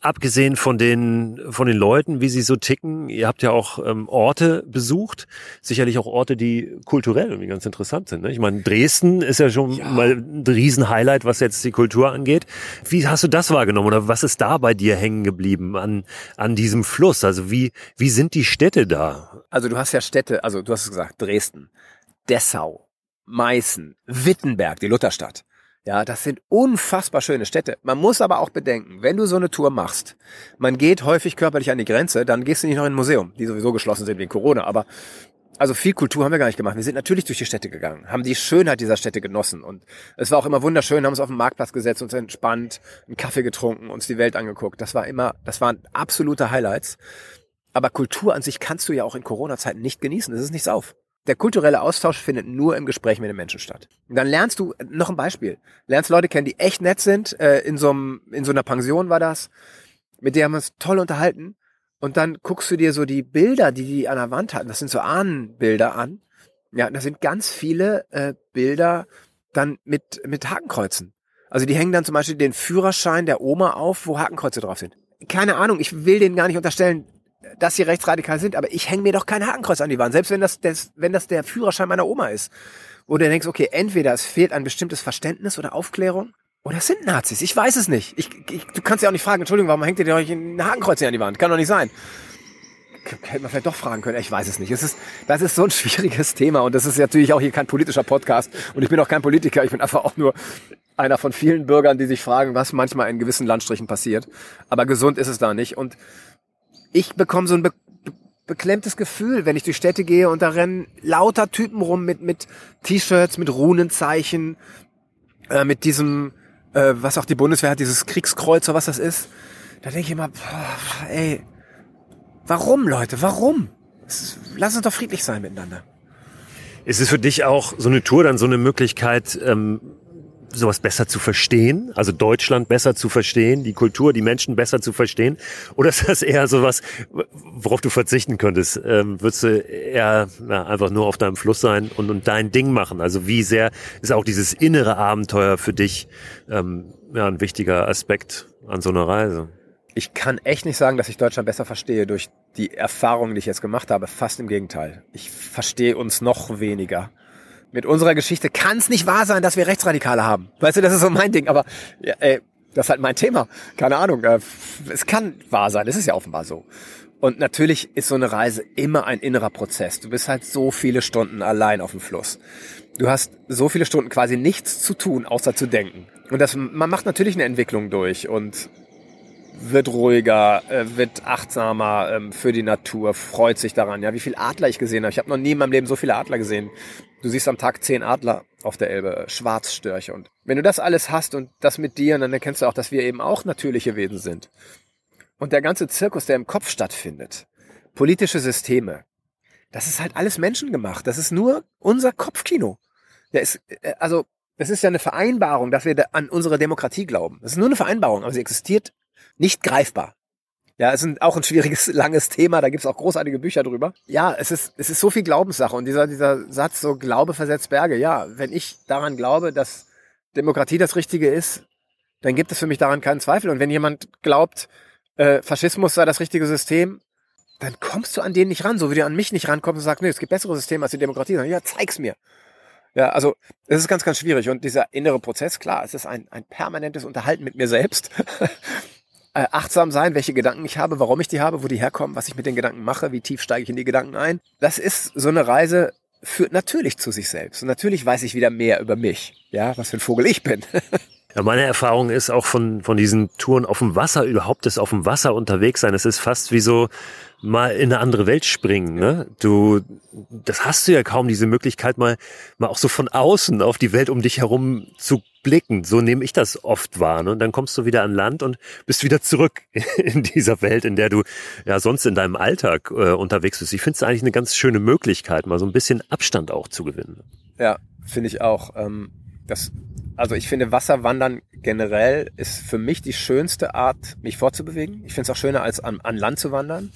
abgesehen von den von den Leuten, wie sie so ticken, ihr habt ja auch ähm, Orte besucht, sicherlich auch Orte, die kulturell irgendwie ganz interessant sind. Ne? Ich meine, Dresden ist ja schon ja. mal ein Riesenhighlight, was jetzt die Kultur angeht. Wie hast du das wahrgenommen oder was ist da bei dir hängen geblieben an an diesem Fluss? Also wie wie sind die Städte da? Also du hast ja Städte, also du hast es gesagt, Dresden, Dessau, Meißen, Wittenberg, die Lutherstadt. Ja, das sind unfassbar schöne Städte. Man muss aber auch bedenken, wenn du so eine Tour machst, man geht häufig körperlich an die Grenze, dann gehst du nicht noch in ein Museum, die sowieso geschlossen sind wegen Corona, aber also viel Kultur haben wir gar nicht gemacht. Wir sind natürlich durch die Städte gegangen, haben die Schönheit dieser Städte genossen und es war auch immer wunderschön, haben uns auf den Marktplatz gesetzt, uns entspannt, einen Kaffee getrunken, uns die Welt angeguckt. Das war immer, das waren absolute Highlights. Aber Kultur an sich kannst du ja auch in Corona-Zeiten nicht genießen. Das ist nichts auf. Der kulturelle Austausch findet nur im Gespräch mit den Menschen statt. Und dann lernst du, noch ein Beispiel, lernst Leute kennen, die echt nett sind, äh, in, so einem, in so einer Pension war das, mit der haben wir uns toll unterhalten. Und dann guckst du dir so die Bilder, die die an der Wand hatten, das sind so Ahnenbilder an. Ja, da sind ganz viele äh, Bilder dann mit, mit Hakenkreuzen. Also die hängen dann zum Beispiel den Führerschein der Oma auf, wo Hakenkreuze drauf sind. Keine Ahnung, ich will denen gar nicht unterstellen, dass sie rechtsradikal sind, aber ich hänge mir doch kein Hakenkreuz an die Wand, selbst wenn das, das, wenn das der Führerschein meiner Oma ist. Wo du denkst, okay, entweder es fehlt ein bestimmtes Verständnis oder Aufklärung, oder es sind Nazis. Ich weiß es nicht. Ich, ich, du kannst ja auch nicht fragen, Entschuldigung, warum hängt ihr euch ein Hakenkreuz hier an die Wand? Kann doch nicht sein. Hätte man vielleicht doch fragen können. Ich weiß es nicht. Es ist, das ist so ein schwieriges Thema und das ist natürlich auch hier kein politischer Podcast und ich bin auch kein Politiker. Ich bin einfach auch nur einer von vielen Bürgern, die sich fragen, was manchmal in gewissen Landstrichen passiert. Aber gesund ist es da nicht und ich bekomme so ein be beklemmtes Gefühl, wenn ich durch Städte gehe und da rennen lauter Typen rum mit, mit T-Shirts, mit Runenzeichen, äh, mit diesem, äh, was auch die Bundeswehr hat, dieses Kriegskreuz oder was das ist. Da denke ich immer, boah, ey, warum Leute, warum? Ist, lass uns doch friedlich sein miteinander. Ist es für dich auch so eine Tour dann so eine Möglichkeit, ähm, sowas besser zu verstehen, also Deutschland besser zu verstehen, die Kultur, die Menschen besser zu verstehen? Oder ist das eher sowas, worauf du verzichten könntest? Ähm, würdest du eher na, einfach nur auf deinem Fluss sein und, und dein Ding machen? Also wie sehr ist auch dieses innere Abenteuer für dich ähm, ja, ein wichtiger Aspekt an so einer Reise? Ich kann echt nicht sagen, dass ich Deutschland besser verstehe durch die Erfahrungen, die ich jetzt gemacht habe. Fast im Gegenteil. Ich verstehe uns noch weniger mit unserer Geschichte kann es nicht wahr sein, dass wir Rechtsradikale haben. Weißt du, das ist so mein Ding, aber ja, ey, das ist halt mein Thema. Keine Ahnung. Äh, es kann wahr sein, es ist ja offenbar so. Und natürlich ist so eine Reise immer ein innerer Prozess. Du bist halt so viele Stunden allein auf dem Fluss. Du hast so viele Stunden quasi nichts zu tun, außer zu denken. Und das, man macht natürlich eine Entwicklung durch und wird ruhiger, äh, wird achtsamer ähm, für die Natur, freut sich daran. Ja, wie viel Adler ich gesehen habe. Ich habe noch nie in meinem Leben so viele Adler gesehen. Du siehst am Tag zehn Adler auf der Elbe, Schwarzstörche. Und wenn du das alles hast und das mit dir, dann erkennst du auch, dass wir eben auch natürliche Wesen sind. Und der ganze Zirkus, der im Kopf stattfindet, politische Systeme, das ist halt alles menschengemacht. Das ist nur unser Kopfkino. Der ist, äh, also, das ist ja eine Vereinbarung, dass wir an unsere Demokratie glauben. Das ist nur eine Vereinbarung, aber sie existiert nicht greifbar. Ja, es ist auch ein schwieriges, langes Thema, da gibt's auch großartige Bücher drüber. Ja, es ist, es ist so viel Glaubenssache und dieser, dieser Satz, so Glaube versetzt Berge, ja, wenn ich daran glaube, dass Demokratie das Richtige ist, dann gibt es für mich daran keinen Zweifel. Und wenn jemand glaubt, äh, Faschismus sei das richtige System, dann kommst du an den nicht ran, so wie du an mich nicht rankommst und sagst, nee, es gibt bessere Systeme als die Demokratie. Ja, zeig's mir. Ja, also es ist ganz, ganz schwierig. Und dieser innere Prozess, klar, es ist ein, ein permanentes Unterhalten mit mir selbst. äh, achtsam sein, welche Gedanken ich habe, warum ich die habe, wo die herkommen, was ich mit den Gedanken mache, wie tief steige ich in die Gedanken ein. Das ist so eine Reise, führt natürlich zu sich selbst. Und natürlich weiß ich wieder mehr über mich. Ja, was für ein Vogel ich bin. Ja, meine Erfahrung ist auch von, von diesen Touren auf dem Wasser, überhaupt das auf dem Wasser unterwegs sein. Es ist fast wie so mal in eine andere Welt springen. Ne? Du, das hast du ja kaum diese Möglichkeit, mal, mal auch so von außen auf die Welt um dich herum zu blicken. So nehme ich das oft wahr. Ne? Und dann kommst du wieder an Land und bist wieder zurück in dieser Welt, in der du ja sonst in deinem Alltag äh, unterwegs bist. Ich finde es eigentlich eine ganz schöne Möglichkeit, mal so ein bisschen Abstand auch zu gewinnen. Ja, finde ich auch. Ähm, das also ich finde, Wasserwandern generell ist für mich die schönste Art, mich fortzubewegen. Ich finde es auch schöner, als an, an Land zu wandern.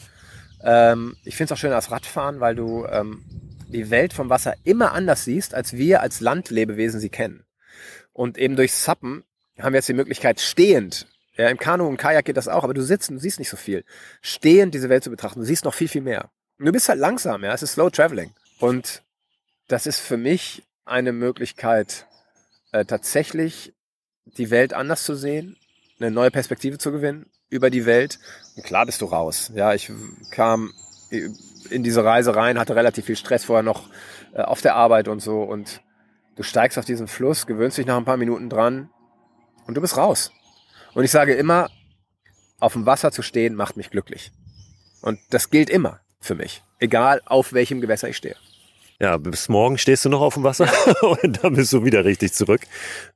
Ähm, ich finde es auch schöner als Radfahren, weil du ähm, die Welt vom Wasser immer anders siehst, als wir als Landlebewesen sie kennen. Und eben durch Sappen haben wir jetzt die Möglichkeit, stehend, ja, im Kanu und Kajak geht das auch, aber du sitzt und siehst nicht so viel. Stehend diese Welt zu betrachten, du siehst noch viel, viel mehr. Und du bist halt langsam, ja, es ist Slow Traveling. Und das ist für mich eine Möglichkeit, äh, tatsächlich die Welt anders zu sehen, eine neue Perspektive zu gewinnen über die Welt. Klar bist du raus. Ja, ich kam in diese Reise rein, hatte relativ viel Stress vorher noch äh, auf der Arbeit und so und du steigst auf diesen Fluss, gewöhnst dich nach ein paar Minuten dran und du bist raus. Und ich sage immer, auf dem Wasser zu stehen macht mich glücklich. Und das gilt immer für mich, egal auf welchem Gewässer ich stehe. Ja, bis morgen stehst du noch auf dem Wasser und dann bist du wieder richtig zurück.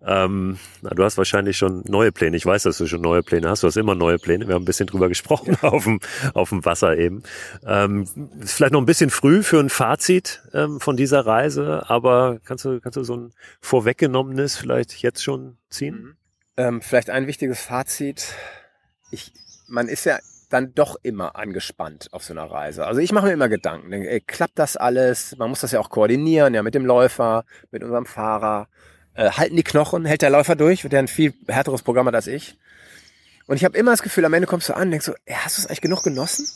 Ähm, na, du hast wahrscheinlich schon neue Pläne. Ich weiß, dass du schon neue Pläne hast. Du hast immer neue Pläne. Wir haben ein bisschen drüber gesprochen auf dem, auf dem Wasser eben. Ähm, ist vielleicht noch ein bisschen früh für ein Fazit ähm, von dieser Reise, aber kannst du, kannst du so ein vorweggenommenes vielleicht jetzt schon ziehen? Mhm. Ähm, vielleicht ein wichtiges Fazit. Ich, man ist ja dann doch immer angespannt auf so einer Reise. Also ich mache mir immer Gedanken. Ey, klappt das alles? Man muss das ja auch koordinieren, ja, mit dem Läufer, mit unserem Fahrer. Äh, halten die Knochen? Hält der Läufer durch? Der ein viel härteres Programm hat als ich. Und ich habe immer das Gefühl, am Ende kommst du an und denkst so, ey, hast du es eigentlich genug genossen?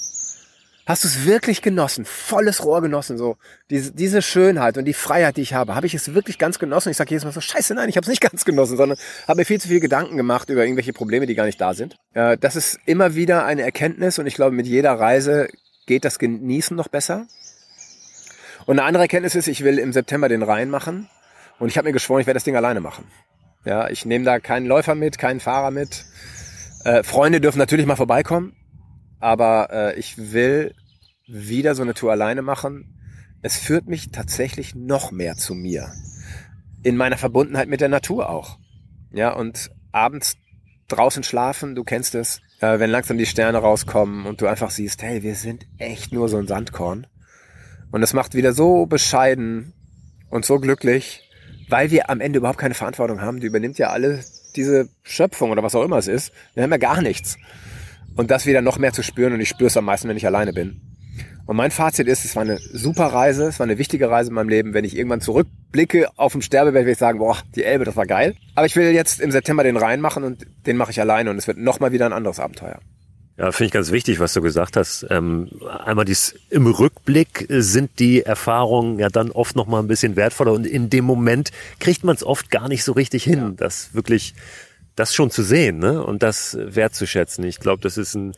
Hast du es wirklich genossen? Volles Rohr genossen, so diese, diese Schönheit und die Freiheit, die ich habe, habe ich es wirklich ganz genossen? Ich sage jedes Mal so, scheiße, nein, ich habe es nicht ganz genossen, sondern habe mir viel zu viel Gedanken gemacht über irgendwelche Probleme, die gar nicht da sind. Äh, das ist immer wieder eine Erkenntnis und ich glaube, mit jeder Reise geht das Genießen noch besser. Und eine andere Erkenntnis ist, ich will im September den Rhein machen und ich habe mir geschworen, ich werde das Ding alleine machen. Ja, ich nehme da keinen Läufer mit, keinen Fahrer mit. Äh, Freunde dürfen natürlich mal vorbeikommen, aber äh, ich will wieder so eine Tour alleine machen. Es führt mich tatsächlich noch mehr zu mir. In meiner Verbundenheit mit der Natur auch. Ja, und abends draußen schlafen, du kennst es, äh, wenn langsam die Sterne rauskommen und du einfach siehst, hey, wir sind echt nur so ein Sandkorn. Und es macht wieder so bescheiden und so glücklich, weil wir am Ende überhaupt keine Verantwortung haben. Die übernimmt ja alle diese Schöpfung oder was auch immer es ist. Wir haben ja gar nichts. Und das wieder noch mehr zu spüren und ich spüre es am meisten, wenn ich alleine bin. Und mein Fazit ist, es war eine super Reise, es war eine wichtige Reise in meinem Leben. Wenn ich irgendwann zurückblicke auf dem Sterbebett, werde ich sagen, boah, die Elbe, das war geil. Aber ich will jetzt im September den Rhein machen und den mache ich alleine und es wird nochmal wieder ein anderes Abenteuer. Ja, finde ich ganz wichtig, was du gesagt hast. Ähm, einmal dies im Rückblick sind die Erfahrungen ja dann oft noch mal ein bisschen wertvoller und in dem Moment kriegt man es oft gar nicht so richtig hin, ja. das wirklich das schon zu sehen ne? und das wertzuschätzen. Ich glaube, das ist ein,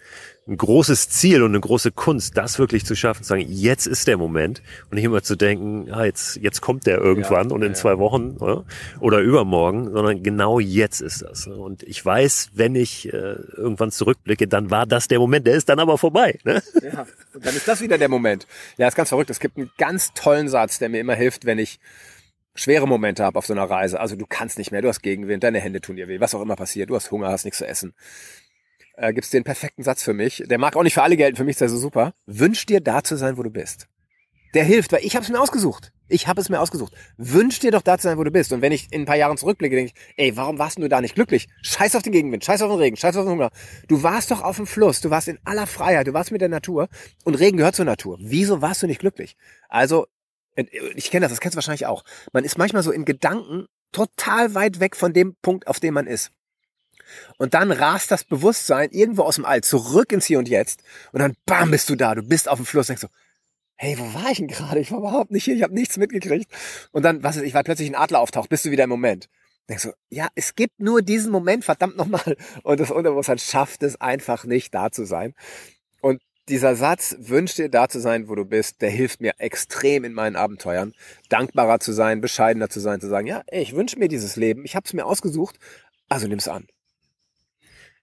ein großes Ziel und eine große Kunst, das wirklich zu schaffen, zu sagen, jetzt ist der Moment und nicht immer zu denken, ah, jetzt, jetzt kommt der irgendwann ja, und in ja. zwei Wochen oder, oder, übermorgen, sondern genau jetzt ist das. Und ich weiß, wenn ich äh, irgendwann zurückblicke, dann war das der Moment, der ist dann aber vorbei. Ne? Ja, und dann ist das wieder der Moment. Ja, ist ganz verrückt. Es gibt einen ganz tollen Satz, der mir immer hilft, wenn ich schwere Momente habe auf so einer Reise. Also du kannst nicht mehr, du hast Gegenwind, deine Hände tun dir weh, was auch immer passiert, du hast Hunger, hast nichts zu essen äh, gibt es den perfekten Satz für mich. Der mag auch nicht für alle gelten, für mich ist der so super. Wünsch dir da zu sein, wo du bist. Der hilft, weil ich habe es mir ausgesucht. Ich habe es mir ausgesucht. Wünsch dir doch da zu sein, wo du bist. Und wenn ich in ein paar Jahren zurückblicke, denke ich, ey, warum warst du da nicht glücklich? Scheiß auf den Gegenwind, scheiß auf den Regen, scheiß auf den Hunger. Du warst doch auf dem Fluss, du warst in aller Freiheit, du warst mit der Natur und Regen gehört zur Natur. Wieso warst du nicht glücklich? Also, ich kenne das, das kennst du wahrscheinlich auch. Man ist manchmal so in Gedanken total weit weg von dem Punkt, auf dem man ist. Und dann rast das Bewusstsein irgendwo aus dem All zurück ins Hier und Jetzt. Und dann bam, bist du da. Du bist auf dem Fluss. Denkst so, hey, wo war ich denn gerade? Ich war überhaupt nicht hier. Ich habe nichts mitgekriegt. Und dann, was ist, ich war plötzlich ein Adler auftaucht. Bist du wieder im Moment? Denkst du, ja, es gibt nur diesen Moment, verdammt nochmal. Und das Unterbewusstsein schafft es einfach nicht, da zu sein. Dieser Satz, wünsch dir da zu sein, wo du bist, der hilft mir extrem in meinen Abenteuern, dankbarer zu sein, bescheidener zu sein, zu sagen, ja, ich wünsche mir dieses Leben, ich habe es mir ausgesucht, also nimm's an.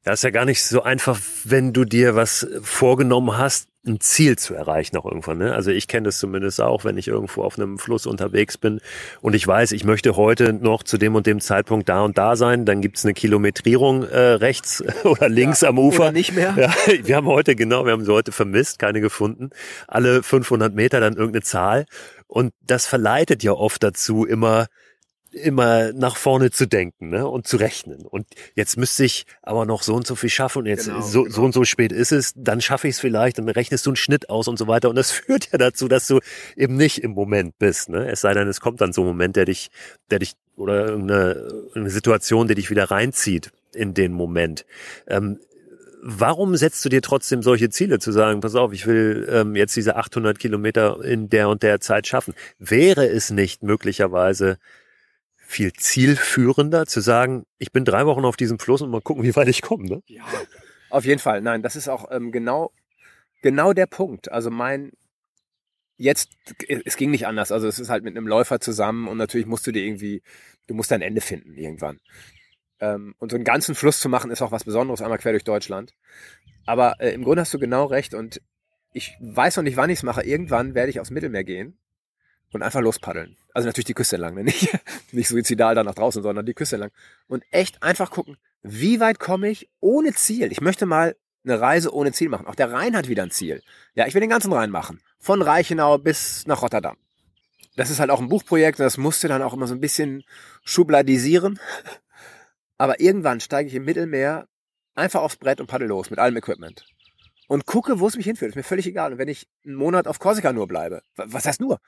Das ist ja gar nicht so einfach, wenn du dir was vorgenommen hast, ein Ziel zu erreichen auch irgendwann. Ne? Also ich kenne das zumindest auch, wenn ich irgendwo auf einem Fluss unterwegs bin und ich weiß, ich möchte heute noch zu dem und dem Zeitpunkt da und da sein, dann gibt's eine Kilometrierung äh, rechts oder links ja, am Ufer. Oder nicht mehr. Ja, wir haben heute, genau, wir haben sie heute vermisst, keine gefunden. Alle 500 Meter dann irgendeine Zahl. Und das verleitet ja oft dazu, immer immer nach vorne zu denken ne? und zu rechnen. Und jetzt müsste ich aber noch so und so viel schaffen und jetzt genau, so, genau. so und so spät ist es, dann schaffe ich es vielleicht, dann rechnest du einen Schnitt aus und so weiter. Und das führt ja dazu, dass du eben nicht im Moment bist. Ne? Es sei denn, es kommt dann so ein Moment, der dich, der dich oder irgendeine eine Situation, die dich wieder reinzieht in den Moment. Ähm, warum setzt du dir trotzdem solche Ziele zu sagen, pass auf, ich will ähm, jetzt diese 800 Kilometer in der und der Zeit schaffen? Wäre es nicht möglicherweise viel zielführender zu sagen, ich bin drei Wochen auf diesem Fluss und mal gucken, wie weit ich komme. Ne? Ja, auf jeden Fall. Nein, das ist auch ähm, genau, genau der Punkt. Also mein, jetzt, es ging nicht anders. Also es ist halt mit einem Läufer zusammen und natürlich musst du dir irgendwie, du musst dein Ende finden irgendwann. Ähm, und so einen ganzen Fluss zu machen, ist auch was Besonderes, einmal quer durch Deutschland. Aber äh, im Grunde hast du genau recht und ich weiß noch nicht, wann ich es mache. Irgendwann werde ich aufs Mittelmeer gehen und einfach lospaddeln. Also natürlich die Küste entlang, ne? nicht, nicht suizidal da nach draußen, sondern die Küste entlang. Und echt einfach gucken, wie weit komme ich ohne Ziel. Ich möchte mal eine Reise ohne Ziel machen. Auch der Rhein hat wieder ein Ziel. Ja, ich will den ganzen Rhein machen. Von Reichenau bis nach Rotterdam. Das ist halt auch ein Buchprojekt und das musste dann auch immer so ein bisschen schubladisieren. Aber irgendwann steige ich im Mittelmeer einfach aufs Brett und paddel los mit allem Equipment. Und gucke, wo es mich hinführt. Ist mir völlig egal. Und wenn ich einen Monat auf Korsika nur bleibe, was heißt nur?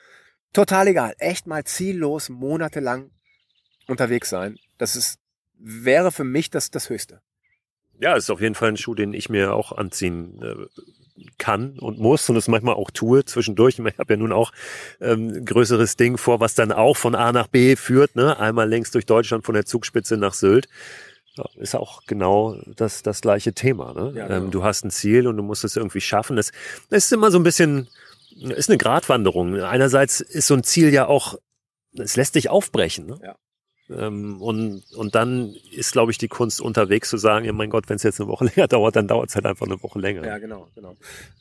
Total egal. Echt mal ziellos monatelang unterwegs sein. Das ist, wäre für mich das, das Höchste. Ja, ist auf jeden Fall ein Schuh, den ich mir auch anziehen äh, kann und muss und es manchmal auch tue zwischendurch. Ich habe ja nun auch ähm, größeres Ding vor, was dann auch von A nach B führt. Ne? Einmal längs durch Deutschland von der Zugspitze nach Sylt. Ja, ist auch genau das, das gleiche Thema. Ne? Ja, ähm, genau. ähm, du hast ein Ziel und du musst es irgendwie schaffen. Es, es ist immer so ein bisschen ist eine Gratwanderung. Einerseits ist so ein Ziel ja auch, es lässt sich aufbrechen. Ne? Ja. Ähm, und, und dann ist, glaube ich, die Kunst unterwegs zu sagen, ja mein Gott, wenn es jetzt eine Woche länger dauert, dann dauert es halt einfach eine Woche länger. Ja, genau, genau.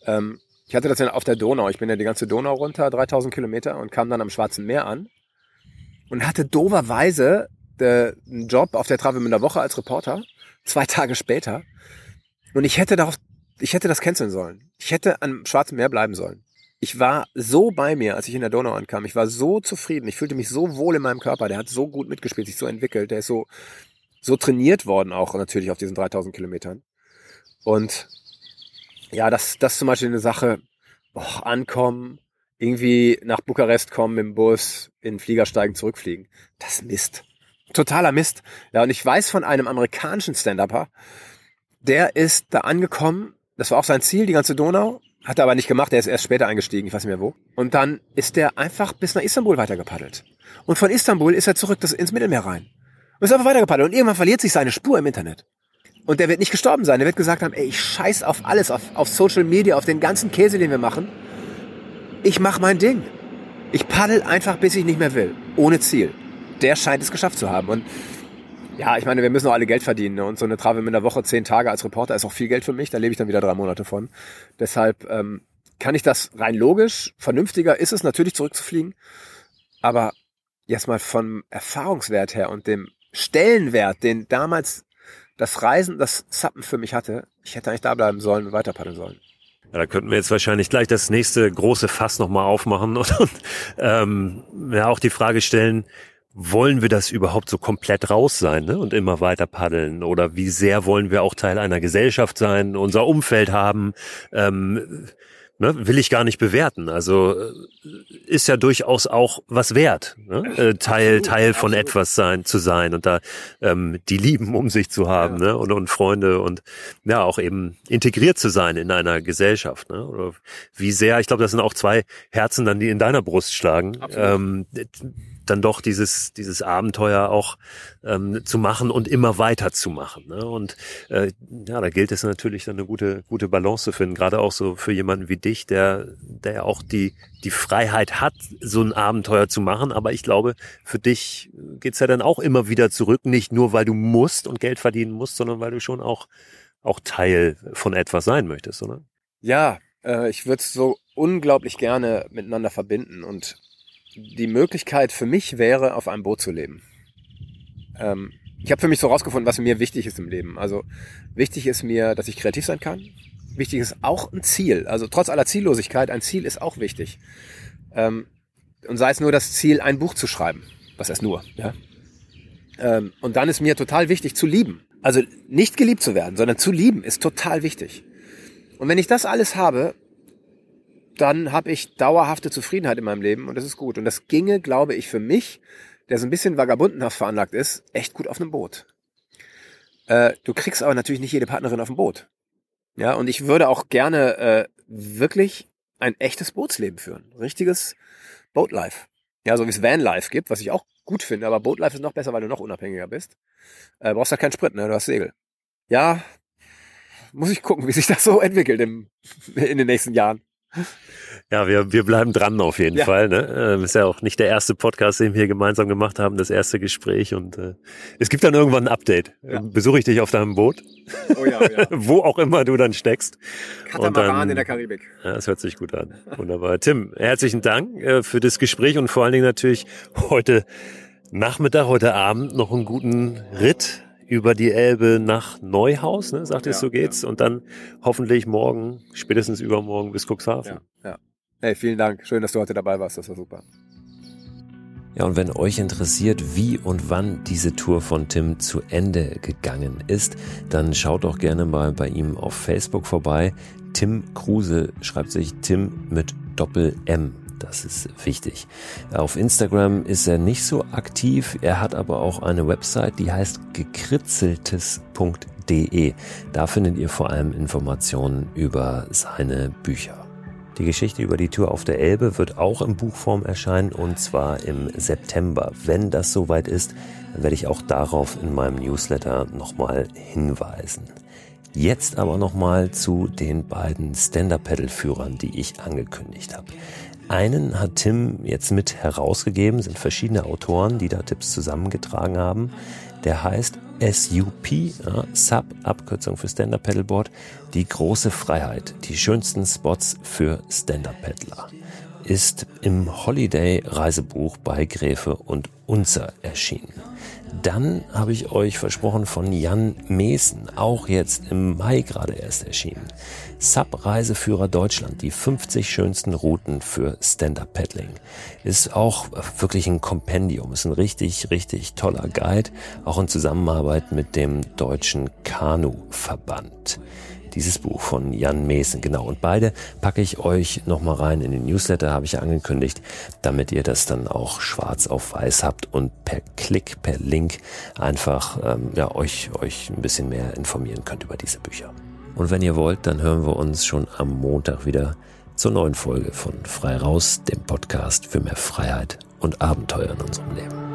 Ähm, ich hatte das ja auf der Donau. Ich bin ja die ganze Donau runter, 3000 Kilometer und kam dann am Schwarzen Meer an und hatte doverweise de, einen Job auf der Travemünder Woche als Reporter, zwei Tage später. Und ich hätte darauf, ich hätte das canceln sollen. Ich hätte am Schwarzen Meer bleiben sollen. Ich war so bei mir, als ich in der Donau ankam. Ich war so zufrieden. Ich fühlte mich so wohl in meinem Körper. Der hat so gut mitgespielt, sich so entwickelt. Der ist so, so trainiert worden auch natürlich auf diesen 3000 Kilometern. Und ja, das, das zum Beispiel eine Sache, oh, ankommen, irgendwie nach Bukarest kommen im Bus, in den Flieger steigen, zurückfliegen. Das ist Mist. Totaler Mist. Ja, und ich weiß von einem amerikanischen Stand-Upper, der ist da angekommen, das war auch sein Ziel, die ganze Donau, hat er aber nicht gemacht, er ist erst später eingestiegen, ich weiß nicht mehr wo. Und dann ist er einfach bis nach Istanbul weitergepaddelt. Und von Istanbul ist er zurück ins Mittelmeer rein. Und ist einfach weitergepaddelt. Und irgendwann verliert sich seine Spur im Internet. Und der wird nicht gestorben sein. Der wird gesagt haben, ey, ich scheiß auf alles, auf, auf Social Media, auf den ganzen Käse, den wir machen. Ich mach mein Ding. Ich paddel einfach, bis ich nicht mehr will. Ohne Ziel. Der scheint es geschafft zu haben. Und ja, ich meine, wir müssen auch alle Geld verdienen. Ne? Und so eine Travel in der Woche, zehn Tage als Reporter ist auch viel Geld für mich. Da lebe ich dann wieder drei Monate von. Deshalb ähm, kann ich das rein logisch, vernünftiger ist es natürlich zurückzufliegen. Aber jetzt mal vom Erfahrungswert her und dem Stellenwert, den damals das Reisen, das Zappen für mich hatte, ich hätte eigentlich da bleiben sollen und weiter paddeln sollen. Ja, da könnten wir jetzt wahrscheinlich gleich das nächste große Fass nochmal aufmachen und, und ähm, ja auch die Frage stellen, wollen wir das überhaupt so komplett raus sein ne? und immer weiter paddeln? Oder wie sehr wollen wir auch Teil einer Gesellschaft sein, unser Umfeld haben? Ähm, ne? Will ich gar nicht bewerten. Also äh, ist ja durchaus auch was wert, ne? äh, Teil Teil von etwas sein zu sein und da ähm, die Lieben um sich zu haben ja. ne? und, und Freunde und ja auch eben integriert zu sein in einer Gesellschaft. Ne? Oder wie sehr, ich glaube, das sind auch zwei Herzen dann, die in deiner Brust schlagen. Dann doch dieses, dieses Abenteuer auch ähm, zu machen und immer weiter zu machen. Ne? Und äh, ja, da gilt es natürlich dann eine gute, gute Balance zu finden, gerade auch so für jemanden wie dich, der, der auch die, die Freiheit hat, so ein Abenteuer zu machen. Aber ich glaube, für dich geht's ja dann auch immer wieder zurück, nicht nur weil du musst und Geld verdienen musst, sondern weil du schon auch, auch Teil von etwas sein möchtest, oder? Ja, äh, ich würde es so unglaublich gerne miteinander verbinden und die Möglichkeit für mich wäre, auf einem Boot zu leben. Ähm, ich habe für mich so rausgefunden, was mir wichtig ist im Leben. Also wichtig ist mir, dass ich kreativ sein kann. Wichtig ist auch ein Ziel. Also trotz aller Ziellosigkeit, ein Ziel ist auch wichtig. Ähm, und sei es nur das Ziel, ein Buch zu schreiben. Was heißt nur, ja? Ähm, und dann ist mir total wichtig zu lieben. Also nicht geliebt zu werden, sondern zu lieben ist total wichtig. Und wenn ich das alles habe, dann habe ich dauerhafte Zufriedenheit in meinem Leben und das ist gut. Und das ginge, glaube ich, für mich, der so ein bisschen vagabundenhaft veranlagt ist, echt gut auf einem Boot. Äh, du kriegst aber natürlich nicht jede Partnerin auf dem Boot. Ja, und ich würde auch gerne äh, wirklich ein echtes Bootsleben führen. Richtiges Boatlife. Ja, so wie es Vanlife gibt, was ich auch gut finde, aber Boatlife ist noch besser, weil du noch unabhängiger bist. Äh, brauchst halt keinen Sprit, ne? Du hast Segel. Ja, muss ich gucken, wie sich das so entwickelt im, in den nächsten Jahren. Ja, wir, wir bleiben dran auf jeden ja. Fall. Ne? Ähm, ist ja auch nicht der erste Podcast, den wir hier gemeinsam gemacht haben, das erste Gespräch. Und äh, es gibt dann irgendwann ein Update. Ja. Besuche ich dich auf deinem Boot. Oh ja, oh ja. Wo auch immer du dann steckst. Katamaran dann, in der Karibik. Ja, das hört sich gut an. Wunderbar. Tim, herzlichen Dank äh, für das Gespräch und vor allen Dingen natürlich heute Nachmittag, heute Abend noch einen guten Ritt über die Elbe nach Neuhaus, ne, sagt ja, so geht's. Ja. Und dann hoffentlich morgen, spätestens übermorgen bis Cuxhaven. Ja, ja. Hey, vielen Dank. Schön, dass du heute dabei warst. Das war super. Ja, und wenn euch interessiert, wie und wann diese Tour von Tim zu Ende gegangen ist, dann schaut doch gerne mal bei ihm auf Facebook vorbei. Tim Kruse schreibt sich Tim mit Doppel M das ist wichtig. Auf Instagram ist er nicht so aktiv. Er hat aber auch eine Website, die heißt gekritzeltes.de. Da findet ihr vor allem Informationen über seine Bücher. Die Geschichte über die Tour auf der Elbe wird auch in Buchform erscheinen und zwar im September. Wenn das soweit ist, werde ich auch darauf in meinem Newsletter nochmal hinweisen. Jetzt aber nochmal zu den beiden Stand-Up-Pedal-Führern, die ich angekündigt habe. Einen hat Tim jetzt mit herausgegeben, sind verschiedene Autoren, die da Tipps zusammengetragen haben. Der heißt SUP, ja, Sub, Abkürzung für Stand-Up Paddleboard, die große Freiheit, die schönsten Spots für Stand-Up Paddler, ist im Holiday Reisebuch bei Gräfe und Unzer erschienen. Dann habe ich euch versprochen von Jan Meesen, auch jetzt im Mai gerade erst erschienen. Sub-Reiseführer Deutschland, die 50 schönsten Routen für Stand-Up-Paddling. Ist auch wirklich ein Kompendium, ist ein richtig, richtig toller Guide, auch in Zusammenarbeit mit dem Deutschen Kanu-Verband dieses Buch von Jan Meesen, genau. Und beide packe ich euch nochmal rein in den Newsletter, habe ich angekündigt, damit ihr das dann auch schwarz auf weiß habt und per Klick, per Link einfach ähm, ja, euch, euch ein bisschen mehr informieren könnt über diese Bücher. Und wenn ihr wollt, dann hören wir uns schon am Montag wieder zur neuen Folge von Frei Raus, dem Podcast für mehr Freiheit und Abenteuer in unserem Leben.